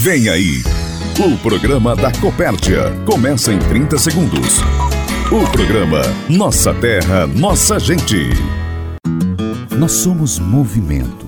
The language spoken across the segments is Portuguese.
Vem aí, o programa da Copérdia começa em 30 segundos. O programa Nossa Terra, Nossa Gente. Nós somos movimento.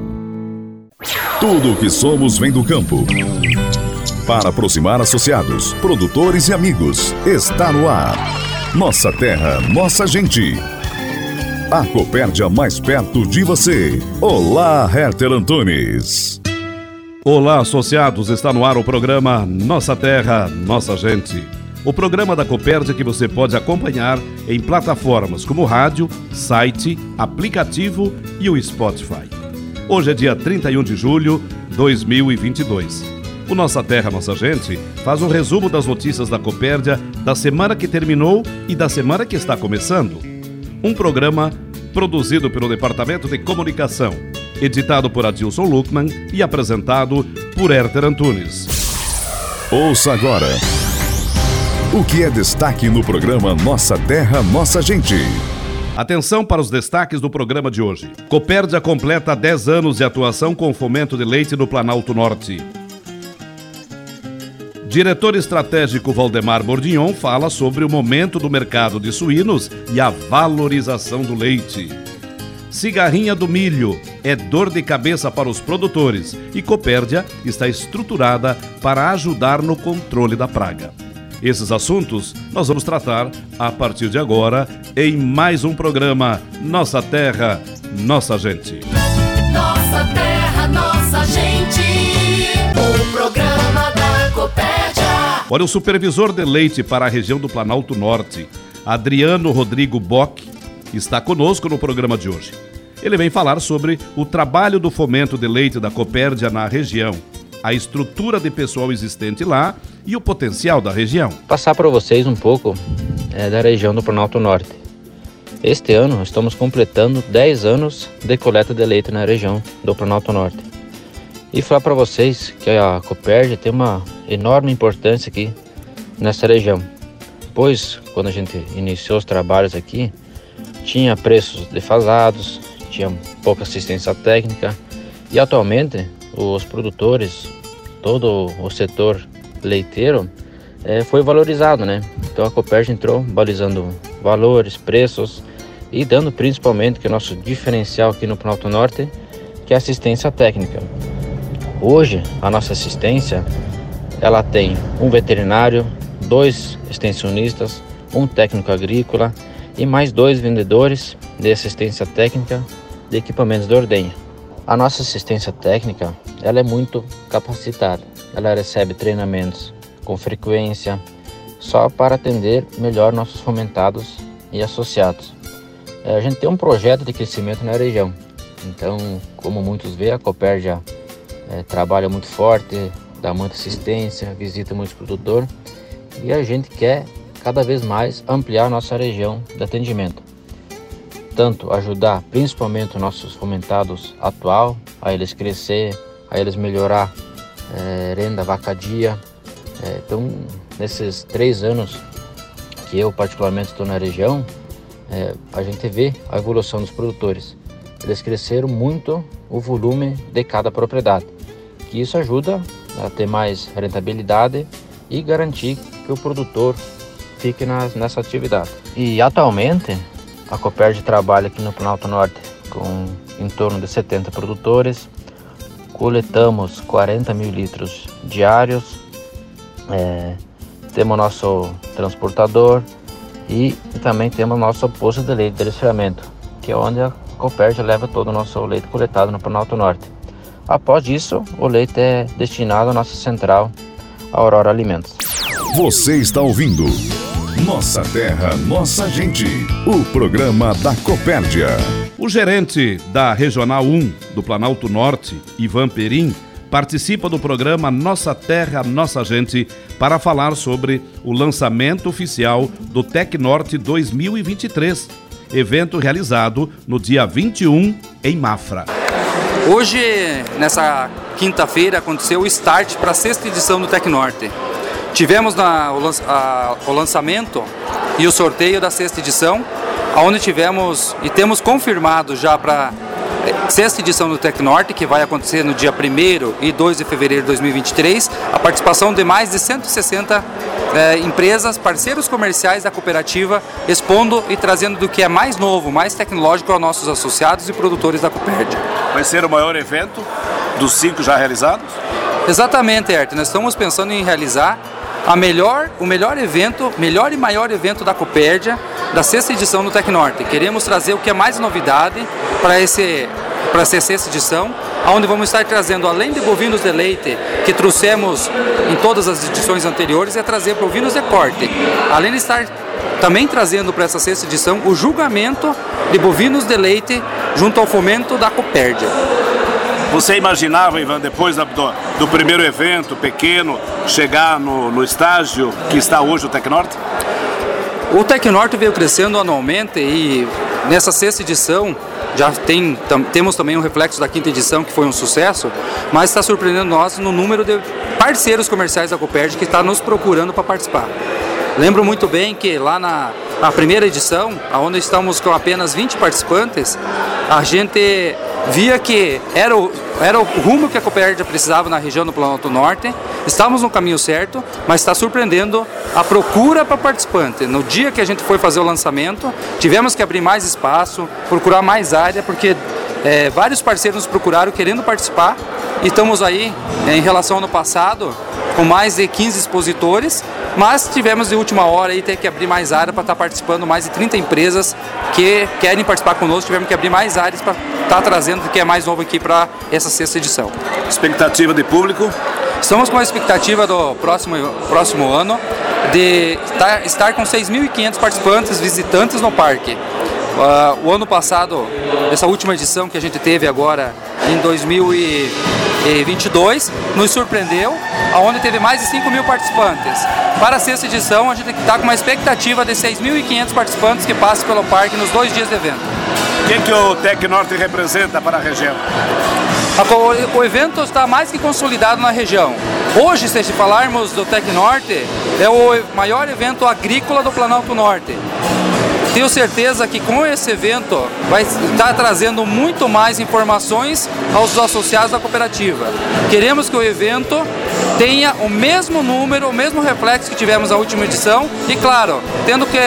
Tudo o que somos vem do campo. Para aproximar associados, produtores e amigos, está no ar. Nossa terra, nossa gente. A Copérdia mais perto de você. Olá, Herter Antunes. Olá, associados. Está no ar o programa Nossa Terra, Nossa Gente. O programa da Copérdia que você pode acompanhar em plataformas como rádio, site, aplicativo e o Spotify. Hoje é dia 31 de julho de 2022. O Nossa Terra, Nossa Gente faz um resumo das notícias da Copérdia da semana que terminou e da semana que está começando. Um programa produzido pelo Departamento de Comunicação, editado por Adilson Luckman e apresentado por Herter Antunes. Ouça agora o que é destaque no programa Nossa Terra, Nossa Gente. Atenção para os destaques do programa de hoje. Copérdia completa 10 anos de atuação com fomento de leite no Planalto Norte. Diretor estratégico Valdemar Bordignon fala sobre o momento do mercado de suínos e a valorização do leite. Cigarrinha do milho é dor de cabeça para os produtores e Copérdia está estruturada para ajudar no controle da praga. Esses assuntos nós vamos tratar a partir de agora em mais um programa Nossa Terra, Nossa Gente. Nossa Terra, Nossa Gente. O programa da Copérdia. Olha, o supervisor de leite para a região do Planalto Norte, Adriano Rodrigo Bock, está conosco no programa de hoje. Ele vem falar sobre o trabalho do fomento de leite da Copérdia na região a estrutura de pessoal existente lá e o potencial da região. Passar para vocês um pouco é, da região do Planalto Norte. Este ano estamos completando 10 anos de coleta de leite na região do Planalto Norte. E falar para vocês que a Copérgia tem uma enorme importância aqui nessa região, pois quando a gente iniciou os trabalhos aqui, tinha preços defasados, tinha pouca assistência técnica e atualmente os produtores, todo o setor leiteiro é, foi valorizado, né? Então a Copérgia entrou balizando valores, preços e dando principalmente que é o nosso diferencial aqui no Planalto Norte, que é assistência técnica. Hoje a nossa assistência ela tem um veterinário, dois extensionistas, um técnico agrícola e mais dois vendedores de assistência técnica de equipamentos de ordenha. A nossa assistência técnica ela é muito capacitada. Ela recebe treinamentos com frequência só para atender melhor nossos fomentados e associados. É, a gente tem um projeto de crescimento na região. Então, como muitos vê, a Cooper já é, trabalha muito forte, dá muita assistência, visita muitos produtores e a gente quer cada vez mais ampliar nossa região de atendimento tanto ajudar principalmente os nossos fomentados atual a eles crescer, a eles melhorar é, renda vacadia. É, então, nesses três anos que eu particularmente estou na região, é, a gente vê a evolução dos produtores. Eles cresceram muito o volume de cada propriedade, que isso ajuda a ter mais rentabilidade e garantir que o produtor fique nas, nessa atividade. E atualmente a Copérdia trabalha aqui no Planalto Norte com em torno de 70 produtores. Coletamos 40 mil litros diários. É, temos nosso transportador e, também temos nosso posto de leite de resfriamento, que é onde a Copérdia leva todo o nosso leite coletado no Planalto Norte. Após isso, o leite é destinado à nossa central Aurora Alimentos. Você está ouvindo nossa Terra, Nossa Gente. O programa da Copérdia. O gerente da Regional 1 do Planalto Norte, Ivan Perim, participa do programa Nossa Terra, Nossa Gente para falar sobre o lançamento oficial do Tecnorte 2023, evento realizado no dia 21 em Mafra. Hoje, nessa quinta-feira, aconteceu o start para a sexta edição do Tecnorte. Tivemos na, o, a, o lançamento e o sorteio da sexta edição, onde tivemos e temos confirmado já para sexta edição do Tecnorte, que vai acontecer no dia 1 e 2 de fevereiro de 2023, a participação de mais de 160 eh, empresas, parceiros comerciais da cooperativa, expondo e trazendo do que é mais novo, mais tecnológico aos nossos associados e produtores da Coperd. Vai ser o maior evento dos cinco já realizados? Exatamente, Erte. Nós estamos pensando em realizar a melhor, o melhor evento, melhor e maior evento da Copérdia, da sexta edição do Tecnorte. Queremos trazer o que é mais novidade para esse para essa sexta edição, onde vamos estar trazendo, além de bovinos de leite, que trouxemos em todas as edições anteriores, é trazer bovinos de corte. Além de estar também trazendo para essa sexta edição o julgamento de bovinos de leite junto ao fomento da Copérdia. Você imaginava, Ivan, depois do, do primeiro evento pequeno, chegar no, no estágio que está hoje o Tecnorte? O Tecnorte veio crescendo anualmente e nessa sexta edição já tem, tam, temos também um reflexo da quinta edição que foi um sucesso, mas está surpreendendo nós no número de parceiros comerciais da Coperd que está nos procurando para participar. Lembro muito bem que lá na, na primeira edição, onde estamos com apenas 20 participantes, a gente via que era o, era o rumo que a Copérdia precisava na região do Planalto Norte. Estávamos no caminho certo, mas está surpreendendo a procura para participante. No dia que a gente foi fazer o lançamento, tivemos que abrir mais espaço, procurar mais área, porque é, vários parceiros nos procuraram querendo participar e estamos aí, em relação ao ano passado, com mais de 15 expositores, mas tivemos de última hora aí ter que abrir mais área para estar tá participando mais de 30 empresas que querem participar conosco, tivemos que abrir mais áreas para estar tá trazendo o que é mais novo aqui para essa sexta edição. Expectativa de público? Estamos com a expectativa do próximo, próximo ano de estar, estar com 6.500 participantes, visitantes no parque. Uh, o ano passado, essa última edição que a gente teve agora em 2022, nos surpreendeu, aonde teve mais de 5 mil participantes. Para a sexta edição, a gente está com uma expectativa de 6.500 participantes que passem pelo parque nos dois dias de evento. O que, que o Tec Norte representa para a região? O evento está mais que consolidado na região. Hoje, se falarmos do Tec Norte, é o maior evento agrícola do Planalto Norte. Tenho certeza que com esse evento vai estar trazendo muito mais informações aos associados da cooperativa. Queremos que o evento tenha o mesmo número, o mesmo reflexo que tivemos na última edição e, claro, tendo que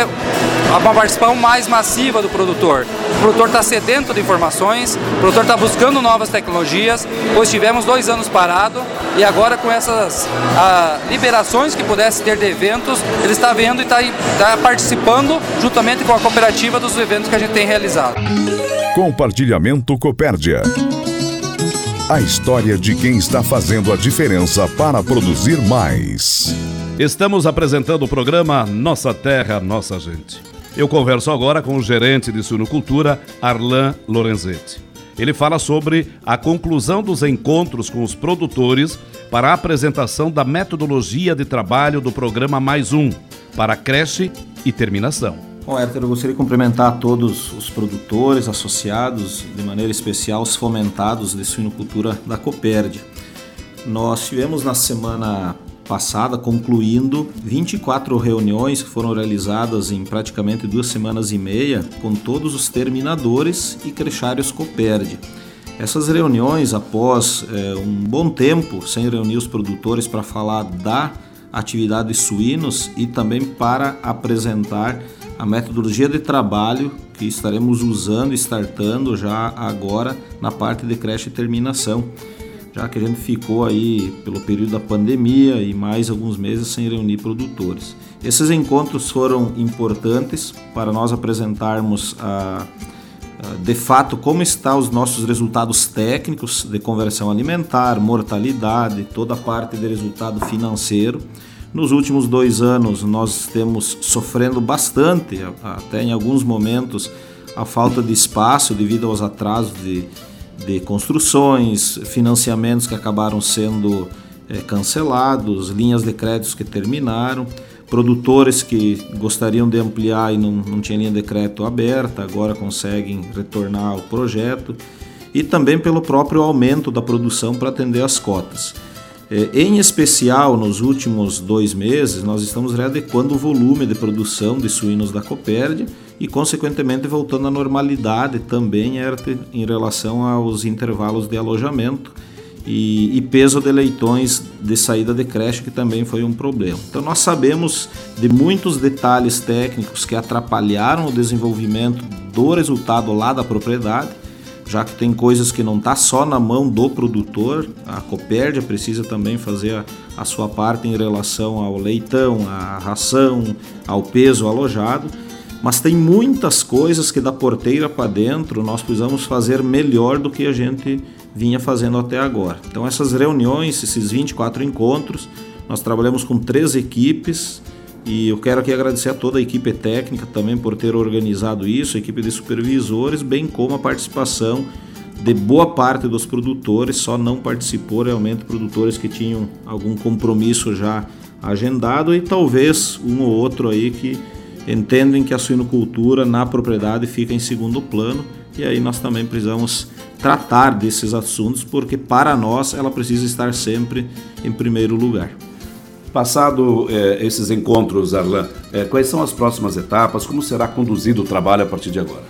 uma participação mais massiva do produtor. O produtor está sedento de informações, o produtor está buscando novas tecnologias, pois tivemos dois anos parado e agora com essas ah, liberações que pudesse ter de eventos, ele está vendo e está tá participando juntamente com a cooperativa dos eventos que a gente tem realizado. Compartilhamento Copérdia. A história de quem está fazendo a diferença para produzir mais. Estamos apresentando o programa Nossa Terra, Nossa Gente. Eu converso agora com o gerente de suinocultura, Arlan Lorenzetti. Ele fala sobre a conclusão dos encontros com os produtores para a apresentação da metodologia de trabalho do programa Mais Um, para creche e terminação. Bom, Héctor, eu gostaria de cumprimentar todos os produtores, associados, de maneira especial os fomentados de suinocultura da Copérdia. Nós tivemos na semana passada, concluindo 24 reuniões que foram realizadas em praticamente duas semanas e meia com todos os terminadores e crechários Coperd. Essas reuniões, após é, um bom tempo sem reunir os produtores para falar da atividade de suínos e também para apresentar a metodologia de trabalho que estaremos usando e startando já agora na parte de creche e terminação já que a gente ficou aí pelo período da pandemia e mais alguns meses sem reunir produtores. Esses encontros foram importantes para nós apresentarmos a, a, de fato como estão os nossos resultados técnicos de conversão alimentar, mortalidade, toda a parte de resultado financeiro. Nos últimos dois anos nós temos sofrendo bastante, até em alguns momentos, a falta de espaço devido aos atrasos de de construções, financiamentos que acabaram sendo é, cancelados, linhas de créditos que terminaram, produtores que gostariam de ampliar e não, não tinham linha de crédito aberta, agora conseguem retornar ao projeto, e também pelo próprio aumento da produção para atender as cotas. É, em especial, nos últimos dois meses, nós estamos readequando o volume de produção de suínos da Copérdia e, consequentemente, voltando à normalidade também em relação aos intervalos de alojamento e, e, peso de leitões de saída de creche, que também foi um problema. Então, nós sabemos de muitos detalhes técnicos que atrapalharam o desenvolvimento do resultado lá da propriedade, já que tem coisas que não está só na mão do produtor, a Copérdia precisa também fazer a, a sua parte em relação ao leitão, à ração, ao peso alojado mas tem muitas coisas que da porteira para dentro nós precisamos fazer melhor do que a gente vinha fazendo até agora. Então essas reuniões, esses 24 encontros, nós trabalhamos com três equipes e eu quero aqui agradecer a toda a equipe técnica também por ter organizado isso, a equipe de supervisores, bem como a participação de boa parte dos produtores, só não participou realmente produtores que tinham algum compromisso já agendado e talvez um ou outro aí que entendem que a suinocultura na propriedade fica em segundo plano e aí nós também precisamos tratar desses assuntos porque para nós ela precisa estar sempre em primeiro lugar. Passado eh, esses encontros, Arlan, eh, quais são as próximas etapas? Como será conduzido o trabalho a partir de agora?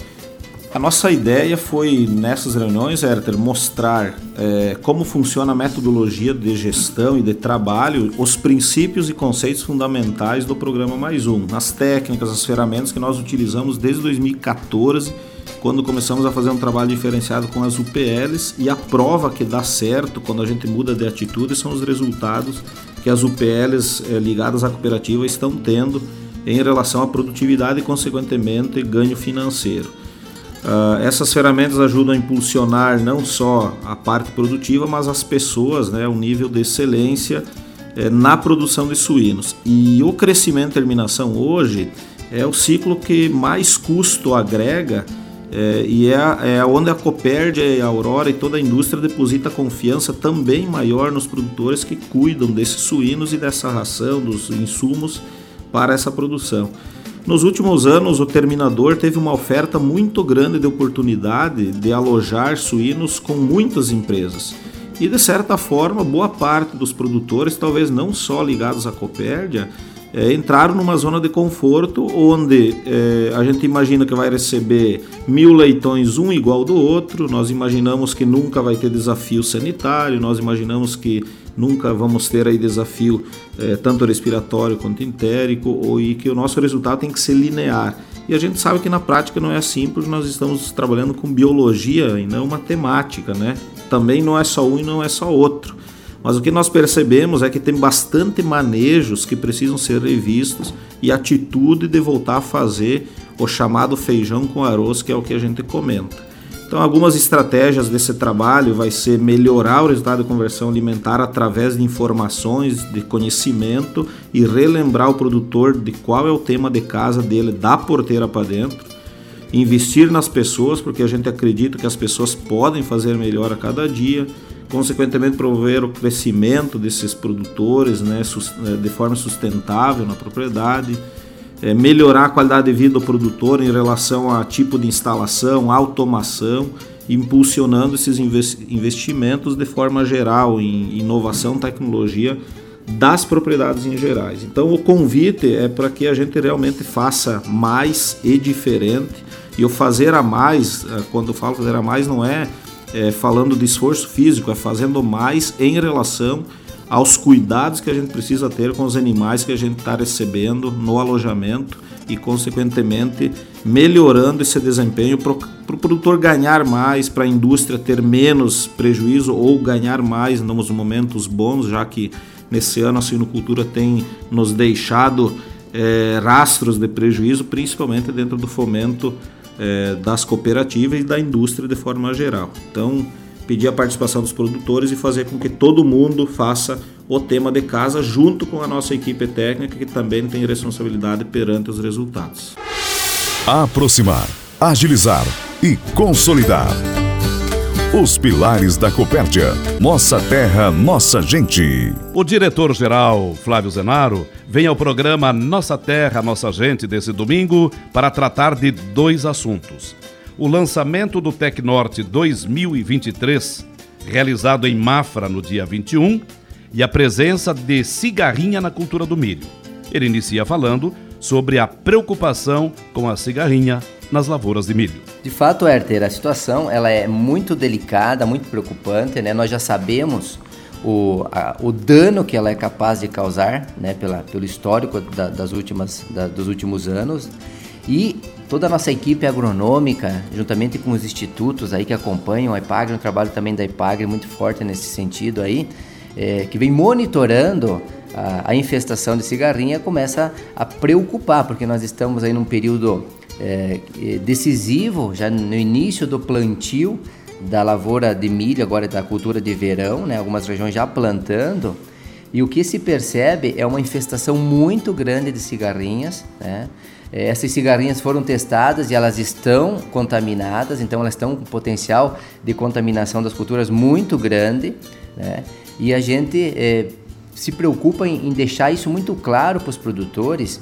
A nossa ideia foi, nessas reuniões, Herter, mostrar é, como funciona a metodologia de gestão e de trabalho, os princípios e conceitos fundamentais do programa Mais Um, as técnicas, as ferramentas que nós utilizamos desde 2014, quando começamos a fazer um trabalho diferenciado com as UPLs, e a prova que dá certo quando a gente muda de atitude são os resultados que as UPLs é, ligadas à cooperativa estão tendo em relação à produtividade e, consequentemente, ganho financeiro. Uh, essas ferramentas ajudam a impulsionar não só a parte produtiva, mas as pessoas, né, o nível de excelência eh, na produção de suínos. E o crescimento e terminação hoje é o ciclo que mais custo agrega eh, e é, é onde a Copérdia, a Aurora e toda a indústria deposita confiança também maior nos produtores que cuidam desses suínos e dessa ração, dos insumos para essa produção. Nos últimos anos, o terminador teve uma oferta muito grande de oportunidade de alojar suínos com muitas empresas. E de certa forma, boa parte dos produtores, talvez não só ligados à Copérdia, é, entraram numa zona de conforto onde é, a gente imagina que vai receber mil leitões, um igual do outro, nós imaginamos que nunca vai ter desafio sanitário, nós imaginamos que nunca vamos ter aí desafio é, tanto respiratório quanto entérico, ou, e que o nosso resultado tem que ser linear. E a gente sabe que na prática não é assim, porque nós estamos trabalhando com biologia e não matemática, né? Também não é só um e não é só outro. Mas o que nós percebemos é que tem bastante manejos que precisam ser revistos e atitude de voltar a fazer o chamado feijão com arroz, que é o que a gente comenta. Então, algumas estratégias desse trabalho vai ser melhorar o resultado de conversão alimentar através de informações, de conhecimento e relembrar o produtor de qual é o tema de casa dele da porteira para dentro. Investir nas pessoas, porque a gente acredita que as pessoas podem fazer melhor a cada dia. Consequentemente, promover o crescimento desses produtores né, de forma sustentável na propriedade é, melhorar a qualidade de vida do produtor em relação a tipo de instalação, automação, impulsionando esses investimentos de forma geral em inovação, tecnologia das propriedades em gerais. Então o convite é para que a gente realmente faça mais e diferente. E o fazer a mais, é, quando eu falo fazer a mais, não é, é falando de esforço físico, é fazendo mais em relação aos cuidados que a gente precisa ter com os animais que a gente está recebendo no alojamento e, consequentemente, melhorando esse desempenho para o pro produtor ganhar mais, para a indústria ter menos prejuízo ou ganhar mais nos momentos bons, já que nesse ano a suinocultura tem nos deixado é, rastros de prejuízo, principalmente dentro do fomento é, das cooperativas e da indústria de forma geral. Então, pedir a participação dos produtores e fazer com que todo mundo faça o tema de casa junto com a nossa equipe técnica que também tem responsabilidade perante os resultados. Aproximar, agilizar e consolidar. Os pilares da Copérdia. Nossa terra, nossa gente. O diretor-geral, Flávio Zenaro, vem ao programa Nossa Terra, Nossa Gente desse domingo para tratar de dois assuntos. O lançamento do Tecnorte 2023, realizado em Mafra no dia 21, e a presença de cigarrinha na cultura do milho. Ele inicia falando sobre a preocupação com a cigarrinha nas lavouras de milho. De fato, Herter, a situação ela é muito delicada, muito preocupante, né? Nós já sabemos o, a, o dano que ela é capaz de causar, né? Pela, pelo histórico da, das últimas, da, dos últimos anos. E toda a nossa equipe agronômica, juntamente com os institutos aí que acompanham a IPAGRE, um trabalho também da IPAGRE muito forte nesse sentido aí, é, que vem monitorando a, a, infestação de cigarrinha, começa a preocupar, porque nós estamos aí num período é, decisivo, já no início do plantio da lavoura de milho, agora da cultura de verão, né, algumas regiões já plantando, e o que se percebe é uma infestação muito grande de cigarrinhas, né? É, essas cigarrinhas foram testadas e elas estão contaminadas, então elas estão com potencial de contaminação das culturas muito grande, né? E a gente é, se preocupa em, em deixar isso muito claro para os produtores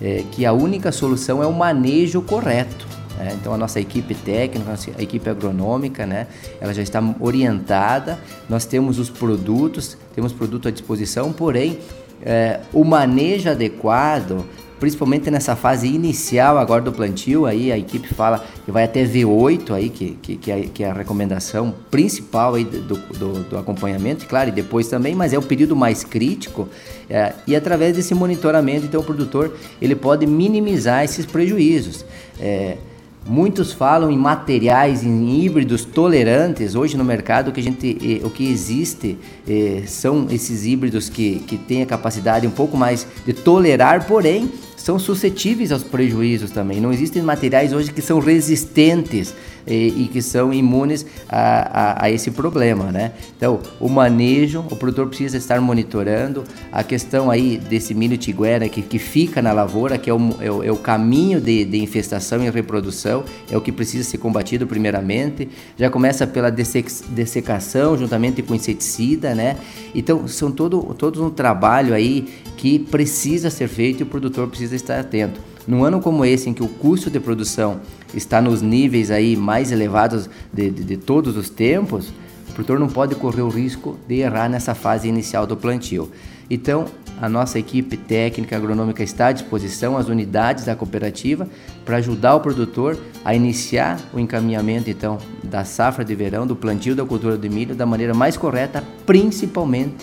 é, que a única solução é o manejo correto. Né? Então a nossa equipe técnica, a nossa equipe agronômica, né? ela já está orientada. Nós temos os produtos, temos produto à disposição, porém é, o manejo adequado principalmente nessa fase inicial agora do plantio, aí a equipe fala que vai até V8 aí, que, que, que, é, que é a recomendação principal aí do, do, do, acompanhamento, claro, e depois também, mas é o período mais crítico, é, e através desse monitoramento, então o produtor ele pode minimizar esses prejuízos. É, Muitos falam em materiais, em híbridos tolerantes. Hoje no mercado o que, a gente, o que existe eh, são esses híbridos que, que têm a capacidade um pouco mais de tolerar, porém são suscetíveis aos prejuízos também. Não existem materiais hoje que são resistentes e, e que são imunes a, a, a, esse problema, né? Então, o manejo, o produtor precisa estar monitorando a questão aí desse milho tiguera que, que fica na lavoura, que é o, é o, é o caminho de, de, infestação e reprodução, é o que precisa ser combatido primeiramente. Já começa pela dessecação juntamente com inseticida, né? Então, são todo, todos um trabalho aí que precisa ser feito e o produtor precisa estar atento. Num ano como esse, em que o custo de produção está nos níveis aí mais elevados de, de, de todos os tempos, o produtor não pode correr o risco de errar nessa fase inicial do plantio. Então, a nossa equipe técnica agronômica está à disposição, as unidades da cooperativa, para ajudar o produtor a iniciar o encaminhamento então da safra de verão, do plantio da cultura de milho da maneira mais correta, principalmente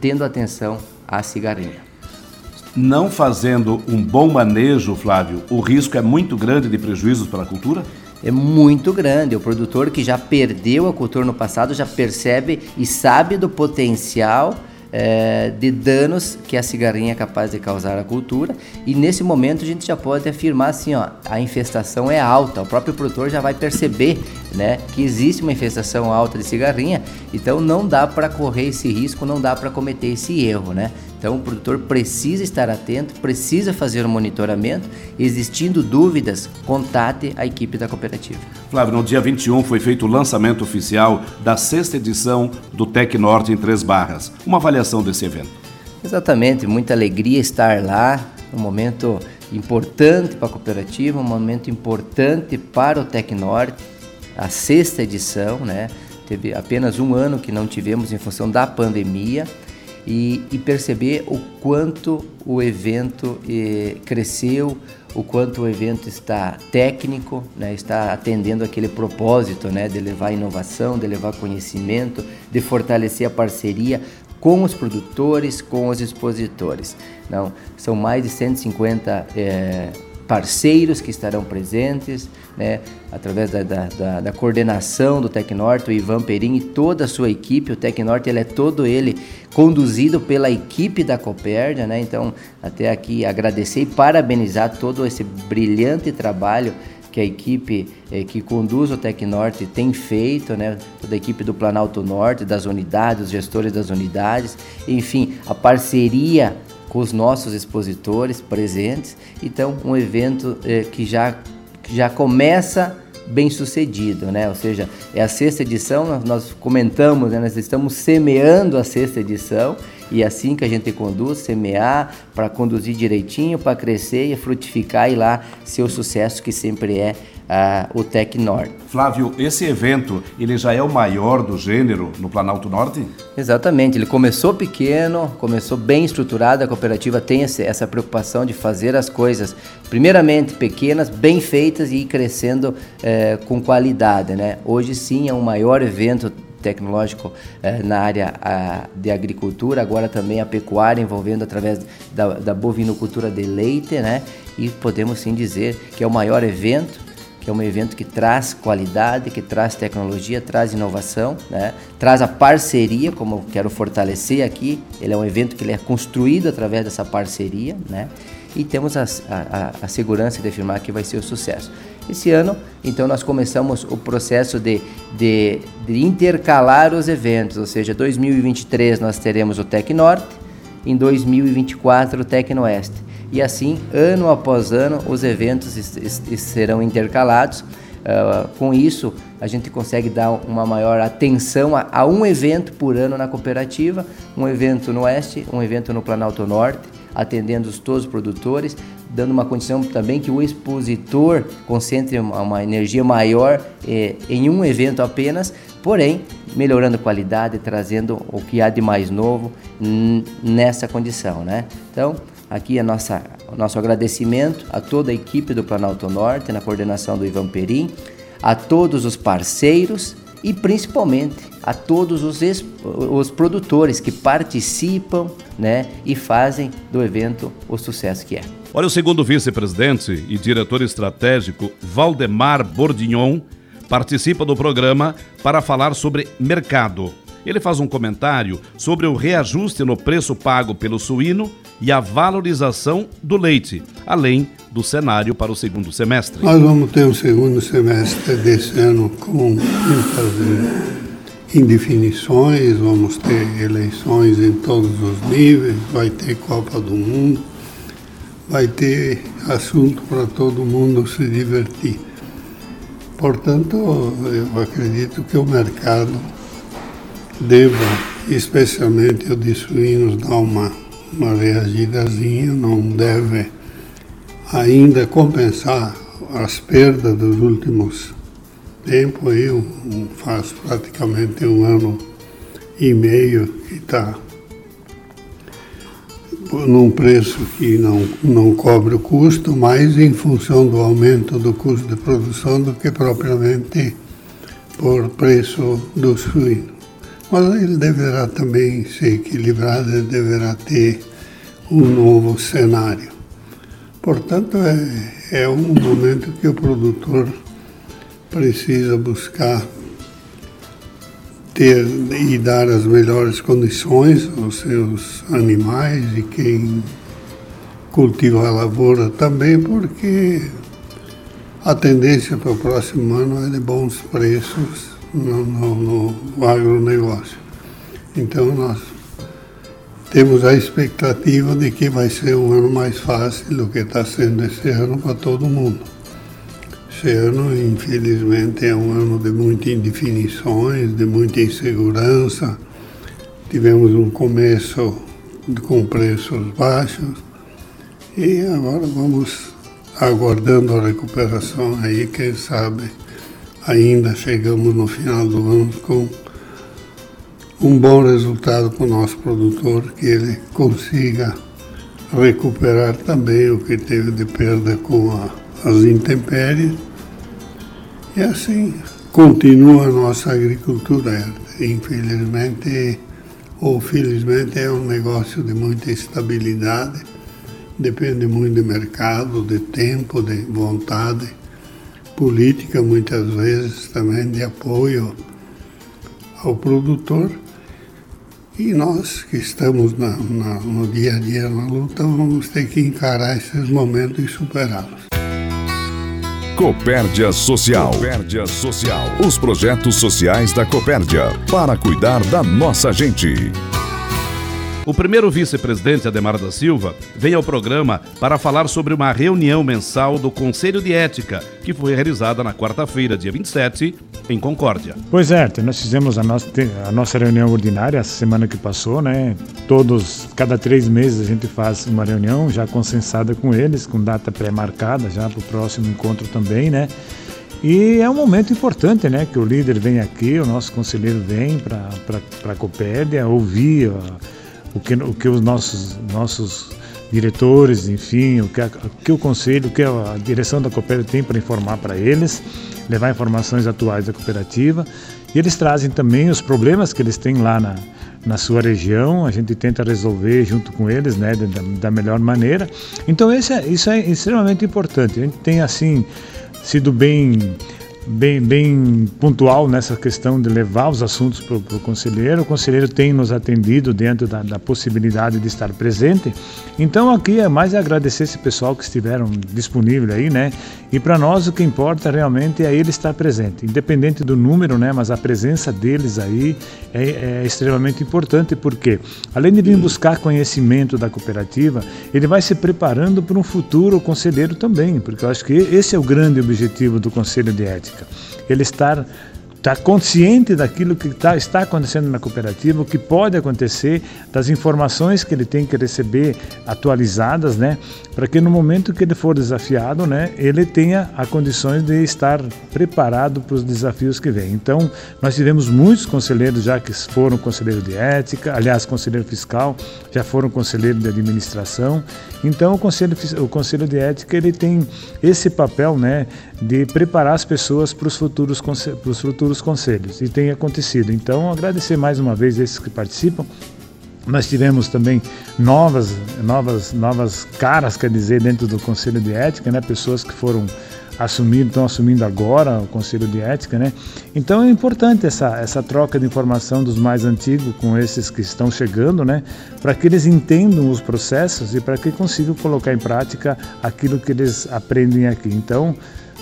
tendo atenção à cigarrinha não fazendo um bom manejo, Flávio, o risco é muito grande de prejuízos para a cultura? É muito grande. O produtor que já perdeu a cultura no passado já percebe e sabe do potencial é, de danos que a cigarrinha é capaz de causar à cultura. E nesse momento a gente já pode afirmar assim, ó, a infestação é alta. O próprio produtor já vai perceber, né, que existe uma infestação alta de cigarrinha. Então não dá para correr esse risco, não dá para cometer esse erro, né? Então o produtor precisa estar atento, precisa fazer o um monitoramento. Existindo dúvidas, contate a equipe da cooperativa. Flávio, no dia 21 foi feito o lançamento oficial da sexta edição do Tec Norte em Três Barras. Uma avaliação desse evento. Exatamente, muita alegria estar lá, um momento importante para a cooperativa, um momento importante para o Tec Norte, a sexta edição, né? Teve apenas um ano que não tivemos em função da pandemia e, e perceber o quanto o evento eh, cresceu, o quanto o evento está técnico, né, está atendendo aquele propósito né, de levar inovação, de levar conhecimento, de fortalecer a parceria com os produtores, com os expositores. Não, são mais de 150 eh, parceiros que estarão presentes, né, através da, da, da, da coordenação do Tecnorte, o Ivan Perim e toda a sua equipe. O Tecnorte ele é todo ele conduzido pela equipe da Copérdia, né? Então, até aqui agradecer e parabenizar todo esse brilhante trabalho que a equipe eh, que conduz o Tecnorte tem feito, né? toda a equipe do Planalto Norte, das unidades, os gestores das unidades, enfim, a parceria com os nossos expositores presentes. Então, um evento eh, que, já, já começa bem sucedido, né? Ou seja, é a sexta edição, nós, nós comentamos, né? nós estamos semeando a sexta edição e é assim que a gente conduz, semear para conduzir direitinho, para crescer e frutificar e lá ser o sucesso que sempre é uh, o Tec Norte. Flávio, esse evento ele já é o maior do gênero no Planalto Norte? Exatamente, ele começou pequeno, começou bem estruturado, a cooperativa tem essa preocupação de fazer as coisas primeiramente pequenas, bem feitas e ir crescendo eh, com qualidade. Né? Hoje sim é o maior evento tecnológico eh, na área a, de agricultura, agora também a pecuária envolvendo através da, da bovinocultura de leite, né? E podemos sim dizer que é o maior evento que é um evento que traz qualidade, que traz tecnologia, traz inovação, né? traz a parceria, como eu quero fortalecer aqui. Ele é um evento que ele é construído através dessa parceria, né? e temos a, a, a segurança de afirmar que vai ser um sucesso. Esse ano, então, nós começamos o processo de, de, de intercalar os eventos, ou seja, 2023 nós teremos o Tec Norte, em 2024 o Tec Oeste e assim, ano após ano, os eventos serão intercalados. Uh, com isso, a gente consegue dar uma maior atenção a, a, um evento por ano na cooperativa, um evento no Oeste, um evento no Planalto Norte, atendendo todos os produtores, dando uma condição também que o expositor concentre uma, uma energia maior eh, em um evento apenas, porém melhorando a qualidade, trazendo o que há de mais novo nessa condição, né? Então, Aqui a nossa, o nosso agradecimento a toda a equipe do Planalto Norte, na coordenação do Ivan Perim, a todos os parceiros e principalmente a todos os, os produtores que participam né, e fazem do evento o sucesso que é. Olha, o segundo vice-presidente e diretor estratégico, Valdemar Bordignon, participa do programa para falar sobre mercado. Ele faz um comentário sobre o reajuste no preço pago pelo suíno e a valorização do leite, além do cenário para o segundo semestre. Nós vamos ter um segundo semestre desse ano com muitas indefinições, vamos ter eleições em todos os níveis, vai ter Copa do Mundo, vai ter assunto para todo mundo se divertir. Portanto, eu acredito que o mercado deva, especialmente o de suínos, dar uma uma reagidazinha, não deve ainda compensar as perdas dos últimos tempos. Aí, faz praticamente um ano e meio que está num preço que não, não cobre o custo, mais em função do aumento do custo de produção do que propriamente por preço do suíno. Mas ele deverá também ser equilibrado, ele deverá ter um novo cenário. Portanto, é, é um momento que o produtor precisa buscar ter e dar as melhores condições aos seus animais e quem cultiva a lavoura também, porque a tendência para o próximo ano é de bons preços no, no, no agronegócio. Então nós temos a expectativa de que vai ser um ano mais fácil do que está sendo esse ano para todo mundo. Esse ano, infelizmente, é um ano de muitas indefinições, de muita insegurança. Tivemos um começo com preços baixos e agora vamos aguardando a recuperação aí, quem sabe ainda chegamos no final do ano com um bom resultado para o nosso produtor, que ele consiga recuperar também o que teve de perda com a, as intempéries. E assim continua a nossa agricultura. Infelizmente ou felizmente é um negócio de muita estabilidade, depende muito de mercado, de tempo, de vontade política, muitas vezes também de apoio ao produtor. E nós que estamos na, na, no dia a dia na luta, vamos ter que encarar esses momentos e superá-los. Copérdia Social. Copérdia Social. Os projetos sociais da Copérdia para cuidar da nossa gente. O primeiro vice-presidente, Ademar da Silva, vem ao programa para falar sobre uma reunião mensal do Conselho de Ética, que foi realizada na quarta-feira, dia 27, em Concórdia. Pois é, nós fizemos a nossa, a nossa reunião ordinária a semana que passou, né? Todos, cada três meses a gente faz uma reunião já consensada com eles, com data pré-marcada já para o próximo encontro também, né? E é um momento importante, né? Que o líder vem aqui, o nosso conselheiro vem para a Copédia ouvir o que, o que os nossos, nossos diretores, enfim, o que, a, o que o conselho, o que a direção da cooperativa tem para informar para eles, levar informações atuais da cooperativa. E eles trazem também os problemas que eles têm lá na, na sua região, a gente tenta resolver junto com eles, né, da, da melhor maneira. Então esse é, isso é extremamente importante. A gente tem assim sido bem bem, bem pontual nessa questão de levar os assuntos para o conselheiro. O conselheiro tem nos atendido dentro da, da, possibilidade de estar presente. Então aqui é mais agradecer esse pessoal que estiveram disponível aí, né? E para nós o que importa realmente é ele estar presente, independente do número, né? Mas a presença deles aí é, é extremamente importante porque além de vir buscar conhecimento da cooperativa, ele vai se preparando para um futuro conselheiro também, porque eu acho que esse é o grande objetivo do Conselho de Ética ele estar está consciente daquilo que tá, está acontecendo na cooperativa, o que pode acontecer, das informações que ele tem que receber atualizadas, né, para que no momento que ele for desafiado, né, ele tenha as condições de estar preparado para os desafios que vêm. Então, nós tivemos muitos conselheiros já que foram conselheiro de ética, aliás, conselheiro fiscal, já foram conselheiro de administração. Então, o conselho, o conselho de ética ele tem esse papel, né, de preparar as pessoas para os futuros, futuros conselhos. E tem acontecido. Então, agradecer mais uma vez esses que participam. Nós tivemos também novas, novas, novas caras, quer dizer, dentro do Conselho de Ética, né? pessoas que foram assumindo, estão assumindo agora o Conselho de Ética, né? Então é importante essa, essa troca de informação dos mais antigos com esses que estão chegando, né? Para que eles entendam os processos e para que consigam colocar em prática aquilo que eles aprendem aqui. Então,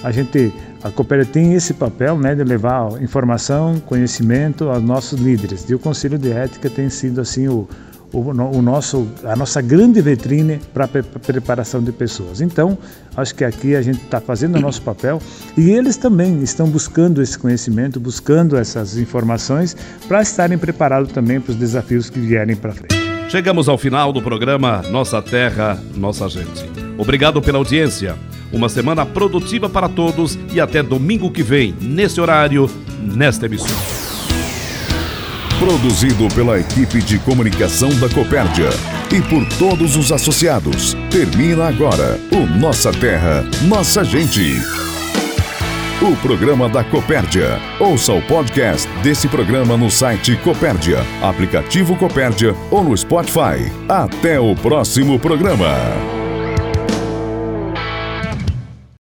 a gente, a cooperativa tem esse papel né, de levar informação, conhecimento aos nossos líderes. E o Conselho de Ética tem sido assim o, o, o nosso, a nossa grande vitrine para a preparação de pessoas. Então, acho que aqui a gente está fazendo o nosso papel e eles também estão buscando esse conhecimento, buscando essas informações para estarem preparados também para os desafios que vierem para frente. Chegamos ao final do programa Nossa Terra, Nossa Gente. Obrigado pela audiência. Uma semana produtiva para todos e até domingo que vem, nesse horário, nesta emissão. Produzido pela equipe de comunicação da Copérdia e por todos os associados. Termina agora o Nossa Terra, Nossa Gente. O programa da Copérdia. Ouça o podcast desse programa no site Copérdia, aplicativo Copérdia ou no Spotify. Até o próximo programa.